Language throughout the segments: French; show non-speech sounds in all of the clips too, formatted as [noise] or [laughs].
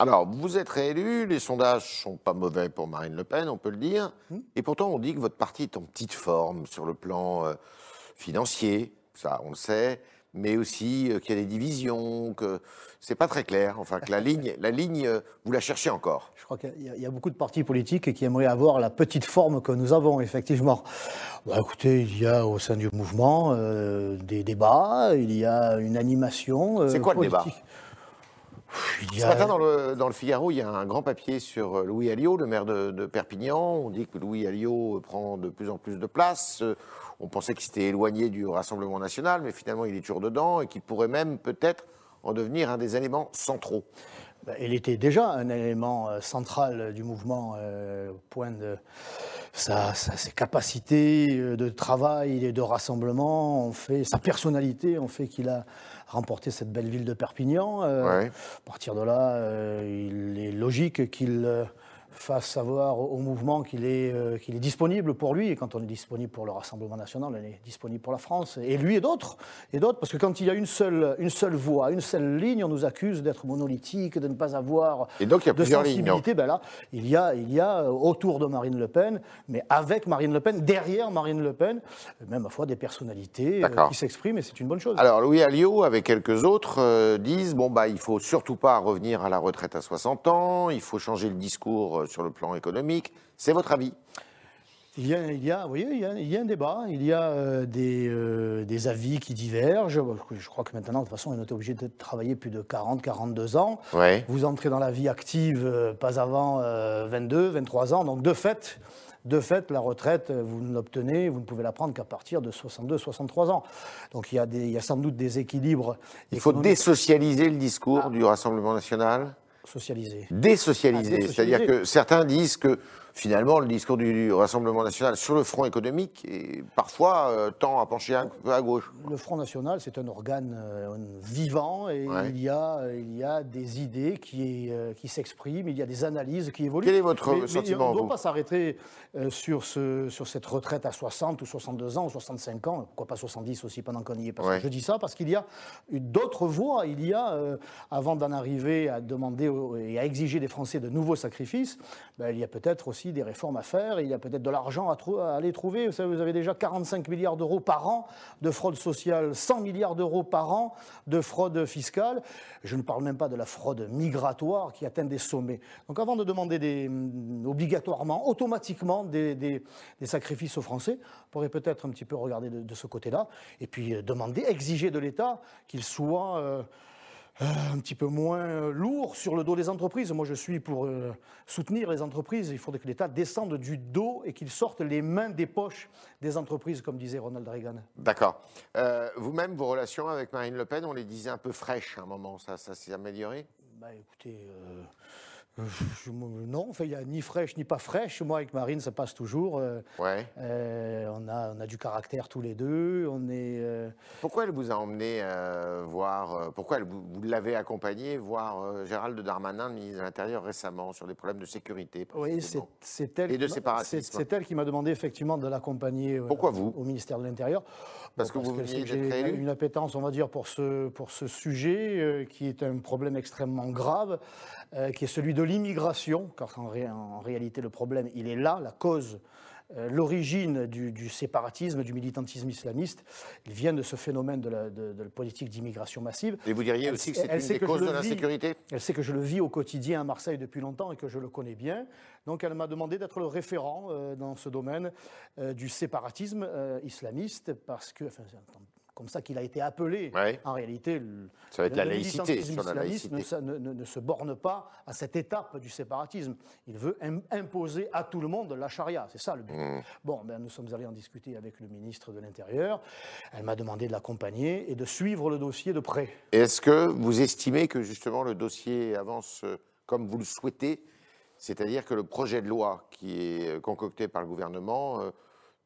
Alors, vous êtes réélu, les sondages sont pas mauvais pour Marine Le Pen, on peut le dire. Et pourtant, on dit que votre parti est en petite forme sur le plan euh, financier, ça on le sait, mais aussi euh, qu'il y a des divisions, que c'est pas très clair. Enfin, que la [laughs] ligne, la ligne, euh, vous la cherchez encore. Je crois qu'il y, a- il y a beaucoup de partis politiques qui aimeraient avoir la petite forme que nous avons, effectivement. Bah, écoutez, il y a au sein du mouvement des débats, il y a une animation. C'est quoi le débat? politique. Il y Ce matin, dans le, dans le Figaro, il y a un grand papier sur euh, Louis Alliot, le maire de, de Perpignan. On dit que Louis Alliot euh, prend de plus en plus de place. Euh, On pensait qu'il s'était éloigné du Rassemblement national, mais finalement, il est toujours dedans et qu'il pourrait même peut-être en devenir un des éléments centraux. Bah, Il était déjà un élément central du mouvement, euh, au point de sa, sa- ses capacités de travail et de rassemblement, fait, sa personnalité ont fait qu'il a remporté cette belle ville de Perpignan. Euh, Ouais. À partir de là, euh, il est logique qu'il euh, fasse savoir au mouvement qu'il est, euh, qu'il est disponible pour lui. Et quand on est disponible pour le Rassemblement national, on est disponible pour la France. Et lui et d'autres. Et d'autres, parce que quand il y a une seule, une seule voix, une seule ligne, on nous accuse d'être monolithique, de ne pas avoir Et donc, il y a de plusieurs lignes, sensibilité. Ben là, il y, a, il y a euh, autour de Marine Le Pen, mais avec Marine Le Pen, derrière Marine Le Pen, même à fois des personnalités euh, qui s'expriment, et c'est une bonne chose. Alors, Louis Alliot, avec quelques autres, euh, disent bon, bah, il faut surtout pas revenir à la retraite à 60 ans, il faut changer le discours sur le plan économique. C'est votre avis Il y, a, il, y a, oui, il, y a, il y a un débat, il y a euh, des, euh, des avis qui divergent. Je crois que maintenant, de toute façon, on est obligé de travailler plus de 40, 42 ans. Ouais. Vous entrez dans la vie active euh, pas avant euh, 22, 23 ans. Donc, de fait, de fait, la retraite, vous ne l'obtenez, vous ne pouvez la prendre qu'à partir de 62, 63 ans. Donc, il y a, des, sans doute des équilibres Il faut désocialiser le discours du Rassemblement national Désocialiser, Ah, désocialiser. c'est-à-dire que certains disent que finalement le discours du, du Rassemblement national sur le front économique est parfois euh, tend à pencher un peu à gauche. Le Front National, c'est un organe euh, vivant et Ouais. il, y a, euh, il y a des idées qui, euh, qui s'expriment, il y a des analyses qui évoluent. Quel est votre Mais- mais sentiment, on ne doit pas s'arrêter sur, ce, sur cette retraite à 60 ou 62 ans ou 65 ans, pourquoi pas 70 aussi pendant qu'on y est. Parce Ouais. que je dis ça parce qu'il y a d'autres voies. Il y a, avant d'en arriver à demander et à exiger des Français de nouveaux sacrifices, ben, il y a peut-être aussi des réformes à faire, il y a peut-être de l'argent à, aller trouver. Vous savez, vous avez déjà 45 milliards d'euros par an de fraude sociale, 100 milliards d'euros par an de fraude fiscale. Je ne parle même pas de la fraude migratoire qui atteint des sommets. Donc avant de demander hum, obligatoirement, automatiquement des, sacrifices aux Français, on pourrait peut-être un petit peu regarder de, ce côté-là et puis euh, demander, exiger de l'État qu'il soit... euh, un petit peu moins euh, lourd sur le dos des entreprises. Moi, je suis pour euh, soutenir les entreprises. Il faudrait que l'État descende du dos et qu'il sorte les mains des poches des entreprises, comme disait Ronald Reagan. D'accord. Euh, Vous-même, vos relations avec Marine Le Pen, on les disait un peu fraîches à un moment, ça, ça s'est amélioré? Bah, écoutez, euh, euh, je- non, enfin, il n'y a ni fraîche ni pas fraîche. Moi, avec Marine, ça passe toujours. Euh, Ouais. euh, on, a, on a du caractère tous les deux. On est. euh, Pourquoi elle vous a emmené euh, voir, euh, pourquoi elle, vous, vous l'avez accompagné voir euh, Gérald Darmanin, le ministre de l'Intérieur, récemment, sur des problèmes de sécurité Oui, c'est elle, elle qui m'a demandé effectivement de l'accompagner euh, Pourquoi vous? au ministère de l'Intérieur. Parce que vous veniez d'être élu une appétence, on va dire, pour ce, pour ce sujet euh, qui est un problème extrêmement grave, euh, qui est celui de l'immigration, car en, ré- en réalité le problème, il est là, la cause. Euh, L'origine du, du séparatisme, du militantisme islamiste, il vient de ce phénomène de la, de- de la politique d'immigration massive. Et vous diriez Elle aussi que c'est une des que causes de l'insécurité Elle sait que je le vis au quotidien à Marseille depuis longtemps et que je le connais bien. Donc elle m'a demandé d'être le référent euh, dans ce domaine euh, du séparatisme euh, islamiste parce que, enfin, comme ça qu'il a été appelé. Ouais. En réalité, le, Ça va être la le laïcité, militantisme sur la islamiste laïcité. Ne, se- ne- ne- ne se borne pas à cette étape du séparatisme. Il veut im- imposer à tout le monde la charia. C'est ça le but. Mmh. Bon, ben, nous sommes allés en discuter avec le ministre de l'Intérieur. Elle m'a demandé de l'accompagner et de suivre le dossier de près. Est-ce que vous estimez que justement le dossier avance euh, comme vous le souhaitez? C'est-à-dire que le projet de loi qui est euh, concocté par le gouvernement euh,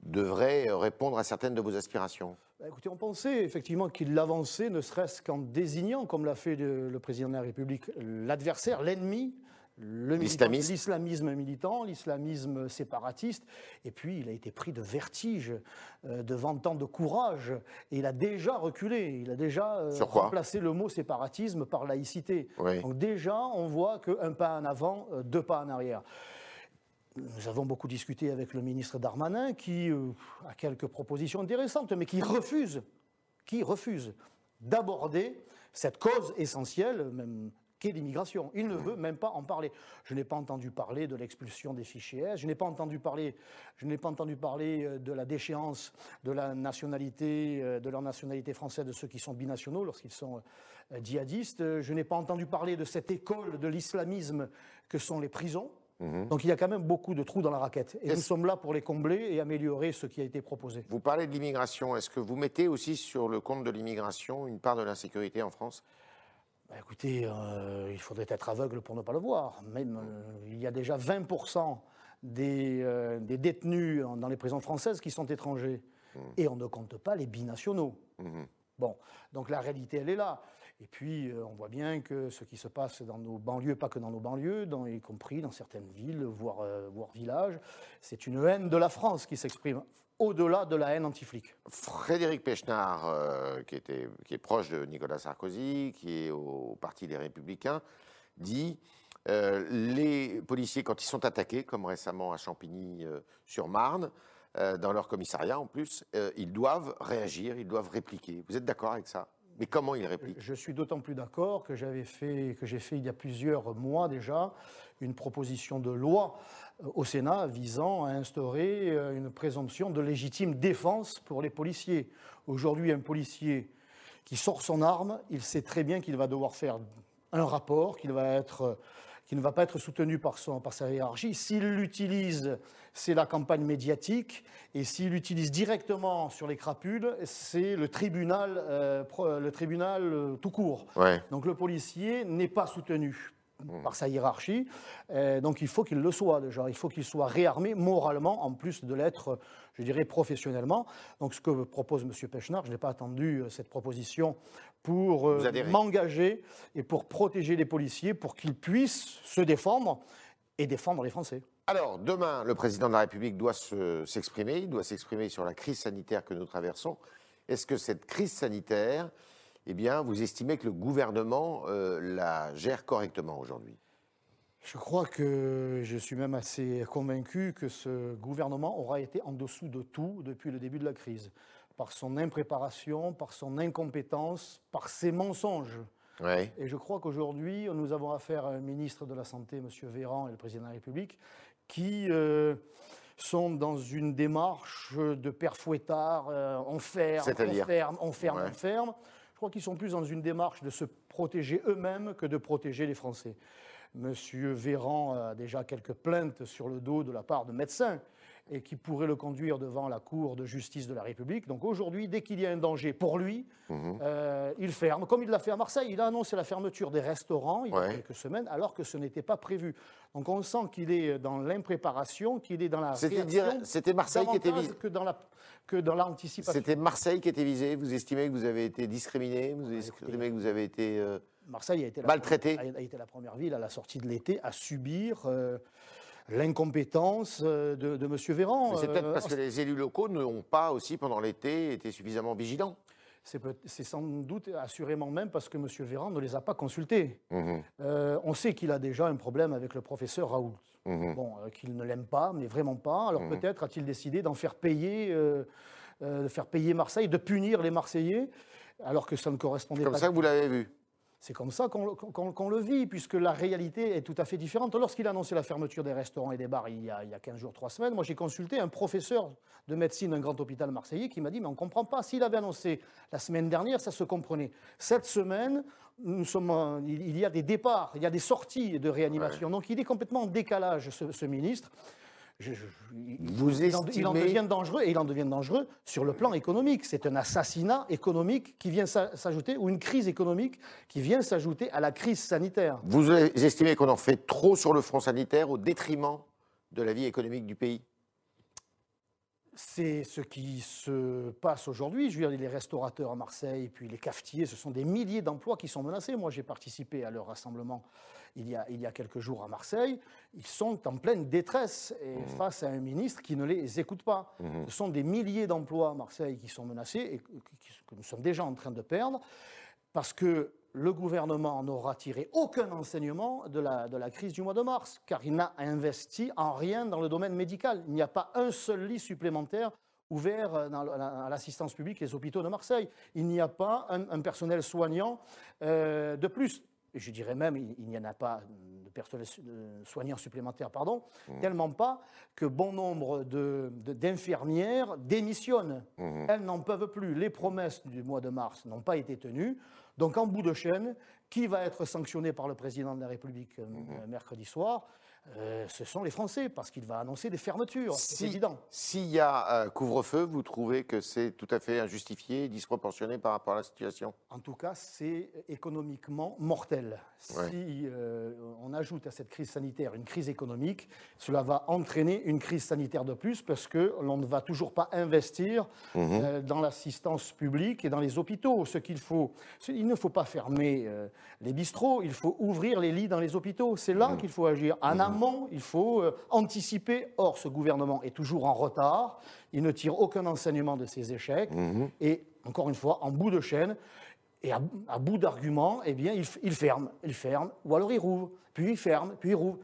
devrait répondre à certaines de vos aspirations? Écoutez, on pensait effectivement qu'il l'avançait, ne serait-ce qu'en désignant, comme l'a fait le, le président de la République, l'adversaire, l'ennemi l'islamisme. militant, l'islamisme séparatiste, et puis il a été pris de vertige euh, devant tant de courage, et il a déjà reculé, il a déjà euh, remplacé le mot séparatisme par laïcité. Donc déjà, on voit qu'un pas en avant, euh, deux pas en arrière. Nous avons beaucoup discuté avec le ministre Darmanin, qui a quelques propositions intéressantes, mais qui refuse, qui refuse d'aborder cette cause essentielle, même l'immigration. Il ne veut même pas en parler. Je n'ai pas entendu parler de l'expulsion des fichiers je n'ai pas entendu parler, pas entendu parler euh, de la déchéance de la nationalité, euh, de leur nationalité française de ceux qui sont binationaux lorsqu'ils sont euh, djihadistes. Je n'ai pas entendu parler de cette école de l'islamisme que sont les prisons. Mhm. Donc il y a quand même beaucoup de trous dans la raquette. Et nous sommes là pour les combler et améliorer ce qui a été proposé. Vous parlez de l'immigration. Est-ce que vous mettez aussi sur le compte de l'immigration une part de l'insécurité en France? Bah, écoutez, euh, il faudrait être aveugle pour ne pas le voir. Même, euh, il y a déjà 20% des, euh, des, détenus dans les prisons françaises qui sont étrangers. Mmh. Et on ne compte pas les binationaux. Mmh. Bon, donc la réalité, elle est là. Et puis, on voit bien que ce qui se passe dans nos banlieues, pas que dans nos banlieues, y compris dans certaines villes, voire, voire villages, c'est une haine de la France qui s'exprime au-delà de la haine anti-flic. Frédéric Pechnard, euh, qui, est proche de Nicolas Sarkozy, qui est au Parti des Républicains, dit euh, les policiers, quand ils sont attaqués, comme récemment à Champigny-sur-Marne, euh, dans leur commissariat en plus, ils doivent réagir, ils doivent répliquer. Vous êtes d'accord avec ça? Mais comment il réplique? Je suis d'autant plus d'accord que j'avais fait, que j'ai fait il y a plusieurs mois déjà une proposition de loi euh, au Sénat visant à instaurer euh, une présomption de légitime défense pour les policiers. Aujourd'hui, un policier qui sort son arme, il sait très bien qu'il va devoir faire un rapport, qu'il va être qui ne va pas être soutenu par, son, par sa hiérarchie. S'il l'utilise, c'est la campagne médiatique, et s'il l'utilise directement sur les crapules, c'est le tribunal, euh, le tribunal tout court. Donc le policier n'est pas soutenu par sa hiérarchie. Donc il faut qu'il le soit déjà. Il faut qu'il soit réarmé moralement, en plus de l'être, je dirais, professionnellement. Donc ce que propose M. Pechnard, je n'ai pas attendu euh, cette proposition pour euh, m'engager et pour protéger les policiers, pour qu'ils puissent se défendre et défendre les Français. Alors, demain, le président de la République doit s'exprimer, il doit s'exprimer sur la crise sanitaire que nous traversons. Est-ce que cette crise sanitaire eh bien, vous estimez que le gouvernement euh, la gère correctement aujourd'hui? Je crois que je suis même assez convaincu que ce gouvernement aura été en dessous de tout depuis le début de la crise, par son impréparation, par son incompétence, par ses mensonges. Et je crois qu'aujourd'hui, nous avons affaire à un ministre de la Santé, M. Véran, et le président de la République, qui euh, sont dans une démarche de père fouettard, euh, on ferme, on ferme, on ferme, on ferme. Je crois qu'ils sont plus dans une démarche de se protéger eux-mêmes que de protéger les Français. Monsieur Véran a déjà quelques plaintes sur le dos de la part de médecins et qui pourraient le conduire devant la Cour de justice de la République. Donc aujourd'hui, dès qu'il y a un danger pour lui, mhm. euh, il ferme. Comme il l'a fait à Marseille, il a annoncé la fermeture des restaurants il y a quelques semaines, alors que ce n'était pas prévu. Donc on sent qu'il est dans l'impréparation, qu'il est dans la C'était Marseille qui était visé que dans la que dans l'anticipation. C'était Marseille qui était visé. Vous estimez que vous avez été discriminé Vous estimez que vous avez été euh, Marseille a été maltraité a, été la première ville à la sortie de l'été à subir. Euh, l'incompétence euh, de, de M. Véran. C'est peut-être parce que les élus locaux n'ont pas aussi, pendant l'été, été suffisamment vigilants. C'est sans doute assurément même parce que M. Véran ne les a pas consultés. Mhm. on sait qu'il a déjà un problème avec le professeur Raoult. Mhm. Bon, qu'il ne l'aime pas, mais vraiment pas. Alors mhm. peut-être a-t-il décidé d'en faire payer, de faire payer Marseille, de punir les Marseillais, alors que ça ne correspondait pas. Comme ça que vous l'avez vu c'est comme ça qu'on le vit, puisque la réalité est tout à fait différente. Lorsqu'il a annoncé la fermeture des restaurants et des bars il y a, il y a 15 jours, 3 semaines, moi j'ai consulté un professeur de médecine d'un grand hôpital marseillais qui m'a dit Mais on ne comprend pas. S'il avait annoncé la semaine dernière, ça se comprenait. Cette semaine, nous sommes, il y a des départs, il y a des sorties de réanimation. Donc il est complètement en décalage, ce ministre vous il, estimez... en, devient dangereux et il en devient dangereux sur le plan économique. C'est un assassinat économique qui vient s'ajouter ou une crise économique qui vient s'ajouter à la crise sanitaire. Vous estimez qu'on en fait trop sur le front sanitaire au détriment de la vie économique du pays? C'est ce qui se passe aujourd'hui. Je veux dire, les restaurateurs à Marseille, puis les cafetiers, ce sont des milliers d'emplois qui sont menacés. Moi, j'ai participé à leur rassemblement il y, a, il y a quelques jours à Marseille. Ils sont en pleine détresse et mmh. face à un ministre qui ne les écoute pas. Mmh. Ce sont des milliers d'emplois à Marseille qui sont menacés et que nous sommes déjà en train de perdre parce que le gouvernement n'aura tiré aucun enseignement de la, de la, crise du mois de mars, car il n'a investi en rien dans le domaine médical. Il n'y a pas un seul lit supplémentaire ouvert dans à l'assistance publique et les hôpitaux de Marseille. Il n'y a pas un, personnel soignant euh, de plus. Je dirais même, il, n'y en a pas personnel soignant supplémentaire, pardon, mmh. tellement pas que bon nombre d'infirmières de, démissionnent. Mmh. Elles n'en peuvent plus. Les promesses du mois de mars n'ont pas été tenues. Donc en bout de chaîne, qui va être sanctionné par le président de la République euh, mhm. mercredi soir? Euh, ce sont les Français, parce qu'il va annoncer des fermetures, c'est évident. S'il y a un couvre-feu, vous trouvez que c'est tout à fait injustifié, disproportionné par rapport à la situation? En tout cas, c'est économiquement mortel. Si euh, on ajoute à cette crise sanitaire une crise économique, cela va entraîner une crise sanitaire de plus, parce que l'on ne va toujours pas investir mhm. euh, dans l'assistance publique et dans les hôpitaux. Ce qu'il faut, il ne faut pas fermer les bistrots, il faut ouvrir les lits dans les hôpitaux. C'est là mhm. qu'il faut agir. En il faut euh, anticiper. Or, ce gouvernement est toujours en retard. Il ne tire aucun enseignement de ses échecs. Mhm. Et encore une fois, en bout de chaîne, et à, bout d'arguments, eh bien, il, ferme, il ferme, ou alors il rouvre, puis il ferme, puis il rouvre.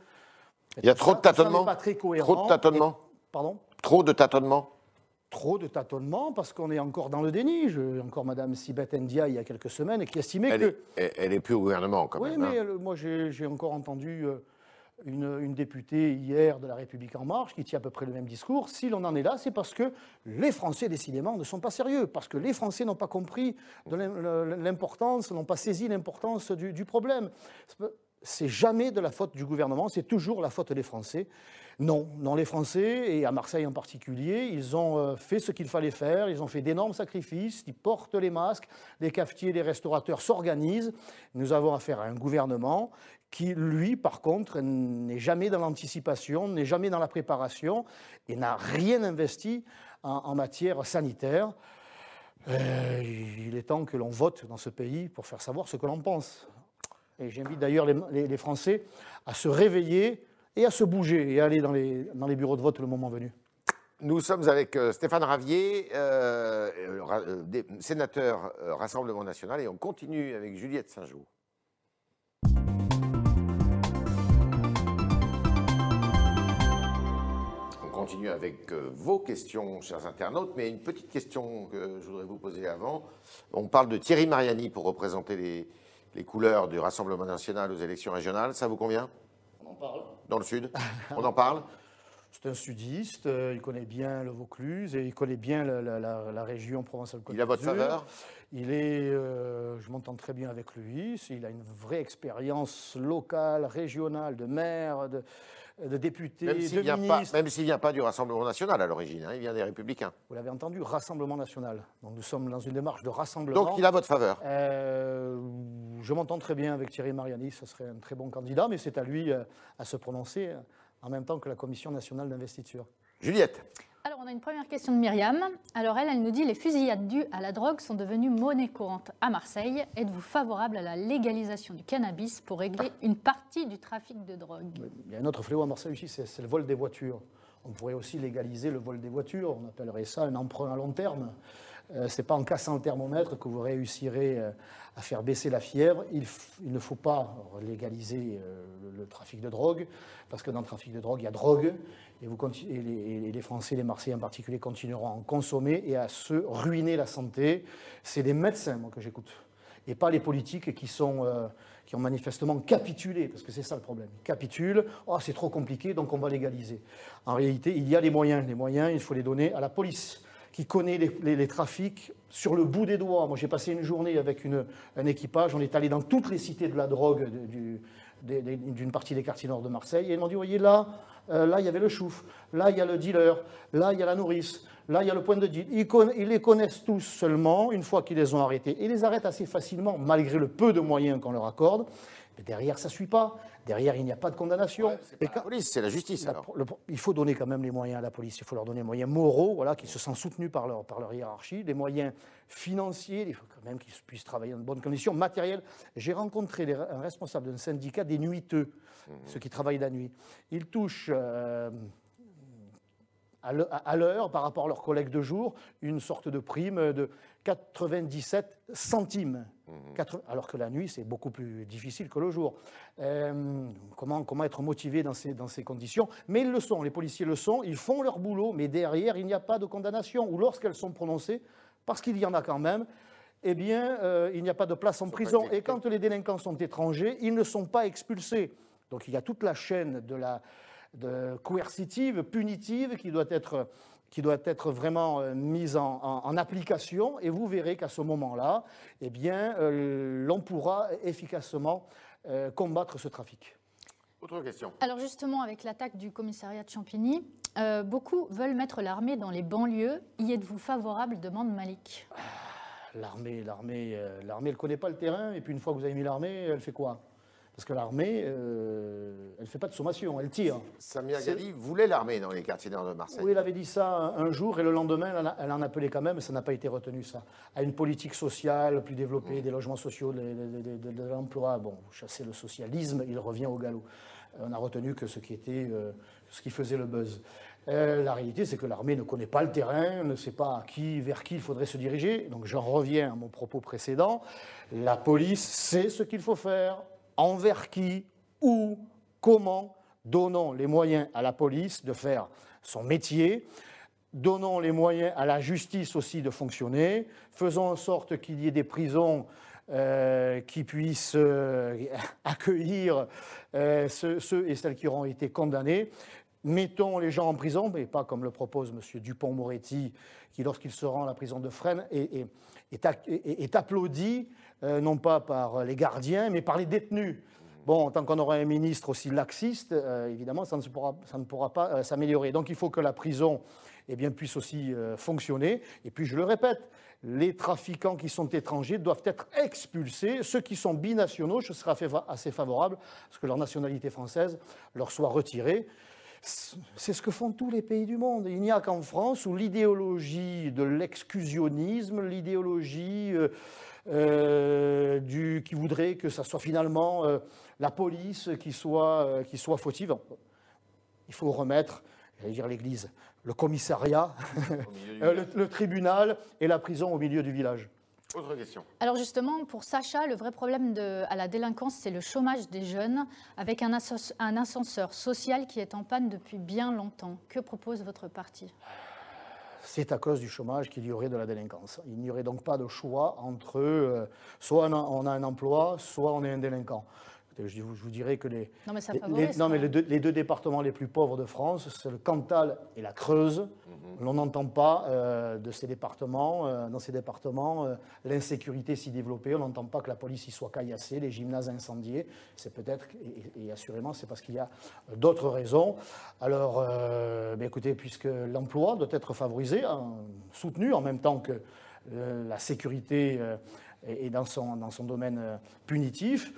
il y a trop de tâtonnements. Pas très cohérent. Trop de tâtonnements. pardon? Trop de tâtonnements. Trop de tâtonnements parce qu'on est encore dans le déni. J'ai encore Madame Sibeth Ndia il y a quelques semaines qui estimait que. elle n'est plus au gouvernement quand même. Oui, mais hein. moi j'ai encore entendu. Euh, une, députée hier de La République En Marche qui tient à peu près le même discours. Si l'on en est là, c'est parce que les Français, décidément, ne sont pas sérieux, parce que les Français n'ont pas compris l'importance, n'ont pas saisi l'importance du, du, problème. C'est jamais de la faute du gouvernement, c'est toujours la faute des Français. Non, non, les Français, et à Marseille en particulier, ils ont euh, fait ce qu'il fallait faire, ils ont fait d'énormes sacrifices, ils portent les masques, les cafetiers, les restaurateurs s'organisent. Nous avons affaire à un gouvernement qui, lui, par contre, n'est jamais dans l'anticipation, n'est jamais dans la préparation et n'a rien investi en, matière sanitaire. Euh, il est temps que l'on vote dans ce pays pour faire savoir ce que l'on pense. Et j'invite d'ailleurs les, Français à se réveiller et à se bouger et à aller dans les, bureaux de vote le moment venu. Nous sommes avec euh, Stéphane Ravier, euh, sénateur Rassemblement national, et on continue avec Juliette Saint-Jean. Continue avec euh, vos questions, chers internautes, mais une petite question que je voudrais vous poser avant. On parle de Thierry Mariani pour représenter les, les couleurs du Rassemblement national aux élections régionales. Ça vous convient? On en parle. Dans le Sud? On en parle? [laughs] C'est un sudiste, euh, il connaît bien le Vaucluse et il connaît bien la, région Provence-Alpes-Côte Il a votre faveur? Il est, euh, je m'entends très bien avec lui, il a une vraie expérience locale, régionale, de maire, de, de députés, même de ministres. même s'il ne vient pas du Rassemblement national à l'origine, hein, il vient des Républicains. Vous l'avez entendu, Rassemblement national. Donc nous sommes dans une démarche de rassemblement. Donc il a votre faveur euh, Je m'entends très bien avec Thierry Mariani, ce serait un très bon candidat, mais c'est à lui euh, à se prononcer euh, en même temps que la Commission nationale d'investiture. Juliette une première question de Myriam. Alors, elle, elle nous dit les fusillades dues à la drogue sont devenues monnaie courante à Marseille. Êtes-vous favorable à la légalisation du cannabis pour régler une partie du trafic de drogue? Il y a un autre fléau à Marseille aussi, c'est le vol des voitures. On pourrait aussi légaliser le vol des voitures. On appellerait ça un emprunt à long terme. Euh, Ce n'est pas en cassant le thermomètre que vous réussirez euh, à faire baisser la fièvre. Il, ne faut pas légaliser euh, le, trafic de drogue, parce que dans le trafic de drogue, il y a drogue, et, les, Français, les Marseillais en particulier, continueront à en consommer et à se ruiner la santé. C'est les médecins, moi, que j'écoute, et pas les politiques qui, sont, qui ont manifestement capitulé, parce que c'est ça le problème. Ils capitulent, oh, c'est trop compliqué, donc on va légaliser. En réalité, il y a les moyens. Les moyens, il faut les donner à la police qui connaît les, trafics sur le bout des doigts. Moi, j'ai passé une journée avec un équipage, on est allé dans toutes les cités de la drogue d'une partie des quartiers nord de Marseille, et ils m'ont dit, voyez, là, euh, là, il y avait le chouf, là, il y a le dealer, là, il y a la nourrice, Là, il y a le point de deal. Ils, ils les connaissent tous seulement une fois qu'ils les ont arrêtés. Ils les arrêtent assez facilement, malgré le peu de moyens qu'on leur accorde. Mais derrière, ça ne suit pas. Derrière, il n'y a pas de condamnation. C'est pas la police, c'est la justice la- alors. le- il faut donner quand même les moyens à la police. Il faut leur donner les moyens moraux, voilà, qu'ils se sentent soutenus par leur, par leur hiérarchie, les moyens financiers, il faut quand même qu'ils puissent travailler dans de bonnes conditions matérielles. J'ai rencontré les- un responsable d'un syndicat des nuiteux, ceux qui travaillent la nuit. Ils touchent euh, à l'he- à l'heure, par rapport à leurs collègues de jour, une sorte de prime de 97 centimes. Quatre- alors que la nuit, c'est beaucoup plus difficile que le jour. Euh, comment, comment être motivé dans ces, dans ces conditions? Mais ils le sont, les policiers le sont, ils font leur boulot, mais derrière, il n'y a pas de condamnation. Ou lorsqu'elles sont prononcées, parce qu'il y en a quand même, eh bien, euh, il n'y a pas de place en prison. Et quand les délinquants sont étrangers, ils ne sont pas expulsés. Donc il y a toute la chaîne de la de coercitive, punitive, qui doit être, qui doit être vraiment euh, mise en, en- en application. Et vous verrez qu'à ce moment-là, eh bien, euh, l'on pourra efficacement euh, combattre ce trafic. Autre question. Alors justement, avec l'attaque du commissariat de Champigny, euh, beaucoup veulent mettre l'armée dans les banlieues. Y êtes-vous favorable? demande Malik. L'armée, l'armée, euh, l'armée, elle ne connaît pas le terrain. Et puis une fois que vous avez mis l'armée, elle fait quoi? Parce que l'armée, euh, elle ne fait pas de sommation, elle tire. Samia Ghali voulait l'armée dans les quartiers nord de Marseille. Oui, elle avait dit ça un jour et le lendemain, elle elle en appelait quand même, mais ça n'a pas été retenu, ça. À une politique sociale plus développée, des logements sociaux, de, de- de- de- de l'emploi. Bon, vous chassez le socialisme, il revient au galop. Euh, On a retenu que ce qui, était, euh, ce qui faisait le buzz. Euh, la réalité, c'est que l'armée ne connaît pas le terrain, ne sait pas à qui, vers qui il faudrait se diriger. Donc j'en reviens à mon propos précédent. La police sait ce qu'il faut faire, envers qui, où, comment. Donnons les moyens à la police de faire son métier. Donnons les moyens à la justice aussi de fonctionner. Faisons en sorte qu'il y ait des prisons euh, qui puissent euh, [laughs] accueillir euh, ceux, et celles qui auront été condamnés. Mettons les gens en prison, mais pas comme le propose M. Dupont-Moretti, qui, lorsqu'il se rend à la prison de Fresnes, est applaudi, euh, non pas par les gardiens, mais par les détenus. Bon, tant qu'on aura un ministre aussi laxiste, euh, évidemment, ça ne, pourra, pas euh, s'améliorer. Donc il faut que la prison eh bien, puisse aussi fonctionner. Et puis, je le répète, les trafiquants qui sont étrangers doivent être expulsés. Ceux qui sont binationaux, je serai assez favorable à ce que leur nationalité française leur soit retirée. C'est ce que font tous les pays du monde. Il n'y a qu'en France où l'idéologie de l'exclusionnisme, l'idéologie euh, du, qui voudrait que ça soit finalement euh, la police qui soit, euh, qui soit fautive. Il faut remettre, j'allais dire l'Église, le commissariat, [laughs] le, le tribunal et la prison au milieu du village. Autre question. Alors justement, pour Sacha, le vrai problème de, à la délinquance, c'est le chômage des jeunes, avec un ascenseur social qui est en panne depuis bien longtemps. Que propose votre parti? C'est à cause du chômage qu'il y aurait de la délinquance. Il n'y aurait donc pas de choix entre euh, soit on a, on a un emploi, soit on est un délinquant. Je vous, je vous dirais que les, Non, mais ça les- les- favorise. non, quand mais même. les deux, les deux départements les plus pauvres de France, c'est le Cantal et la Creuse. Mhm. On n'entend pas euh, de ces départements, euh, dans ces départements, euh, l'insécurité s'y développer. On n'entend pas que la police y soit caillassée, les gymnases incendiés. C'est peut-être, et, et assurément, c'est parce qu'il y a d'autres raisons. Alors, écoutez, puisque l'emploi doit être favorisé, hein, soutenu en même temps que euh, la sécurité euh, est est dans son, dans son domaine punitif,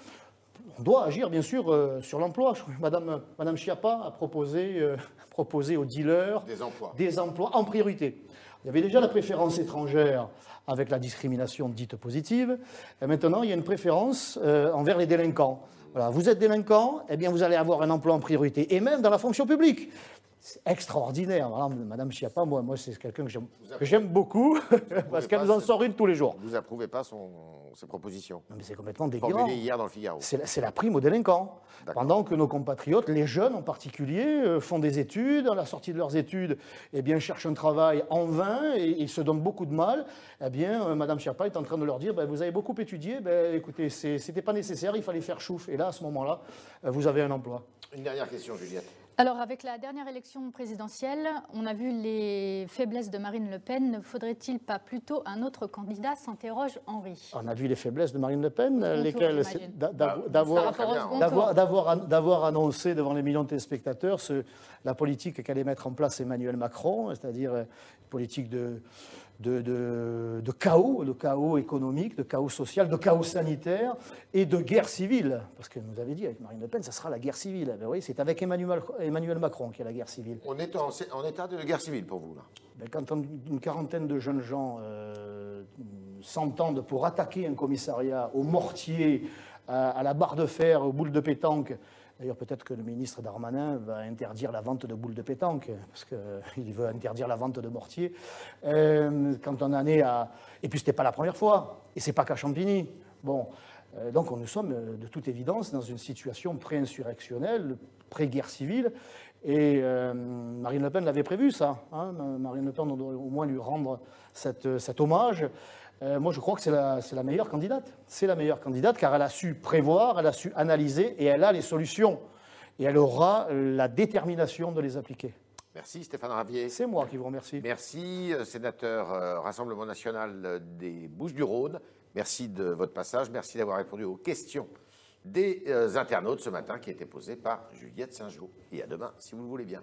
on doit agir, bien sûr, euh, sur l'emploi. Madame, Madame Schiappa a proposé, euh, [laughs] proposé aux dealers Des emplois. des emplois en priorité. Il y avait déjà la préférence étrangère avec la discrimination dite positive. Et maintenant, il y a une préférence euh, envers les délinquants. Voilà, vous êtes délinquant, eh bien, vous allez avoir un emploi en priorité, et même dans la fonction publique. C'est extraordinaire. Madame Schiappa, moi, moi c'est quelqu'un que j'aime- beaucoup, [laughs] parce qu'elle nous en sort une tous les jours. Vous approuvez pas son, ses propositions Non, mais c'est complètement délirant. formulées hier dans le Figaro. C'est la, prime aux délinquants. Pendant que nos compatriotes, les jeunes en particulier, euh, font des études, à la sortie de leurs études, eh bien, cherchent un travail en vain et ils se donnent beaucoup de mal, eh bien, euh, Madame Schiappa est en train de leur dire, ben, vous avez beaucoup étudié, ben, écoutez, c'était pas nécessaire, il fallait faire chouf. Et là, à ce moment-là, euh, vous avez un emploi. Une dernière question, Juliette. Alors, avec la dernière élection présidentielle, on a vu les faiblesses de Marine Le Pen. Ne faudrait-il pas plutôt un autre candidat s'interroge Henri. On a vu les faiblesses de Marine Le Pen, tour, lesquelles Bah, d'avoir annoncé devant les millions de téléspectateurs ce- la politique qu'allait mettre en place Emmanuel Macron, c'est-à-dire euh, une politique de, de, de- de chaos, de chaos économique, de chaos social, de chaos sanitaire et de guerre civile. Parce que nous avait dit avec Marine Le Pen, ça sera la guerre civile. Ben oui, c'est avec Emmanuel, Emmanuel Macron qu'il y a la guerre civile. On est en, en état de guerre civile pour vous, là. Ben, quand on- une quarantaine de jeunes gens euh, s'entendent pour attaquer un commissariat au mortier, à, à la barre de fer, aux boules de pétanque, d'ailleurs peut-être que le ministre Darmanin va interdire la vente de boules de pétanque, parce qu'il veut interdire la vente de mortier, Euh, quand on en est à... Et puis c'était pas la première fois, et c'est pas qu'à Champigny. Bon, euh, donc nous sommes euh, de toute évidence dans une situation pré-insurrectionnelle, pré-guerre civile, et euh, Marine Le Pen l'avait prévu, ça. hein. Marine Le Pen, on doit au moins lui rendre cet hommage. Euh, moi, je crois que c'est la, meilleure candidate. C'est la meilleure candidate car elle a su prévoir, elle a su analyser et elle a les solutions. Et elle aura la détermination de les appliquer. Merci Stéphane Ravier. C'est moi qui vous remercie. Merci, euh, sénateur euh, Rassemblement national euh, des Bouches-du-Rhône. Merci de votre passage. Merci d'avoir répondu aux questions des euh, internautes ce matin qui étaient posées par Juliette Saint-Jean. Et à demain, si vous le voulez bien.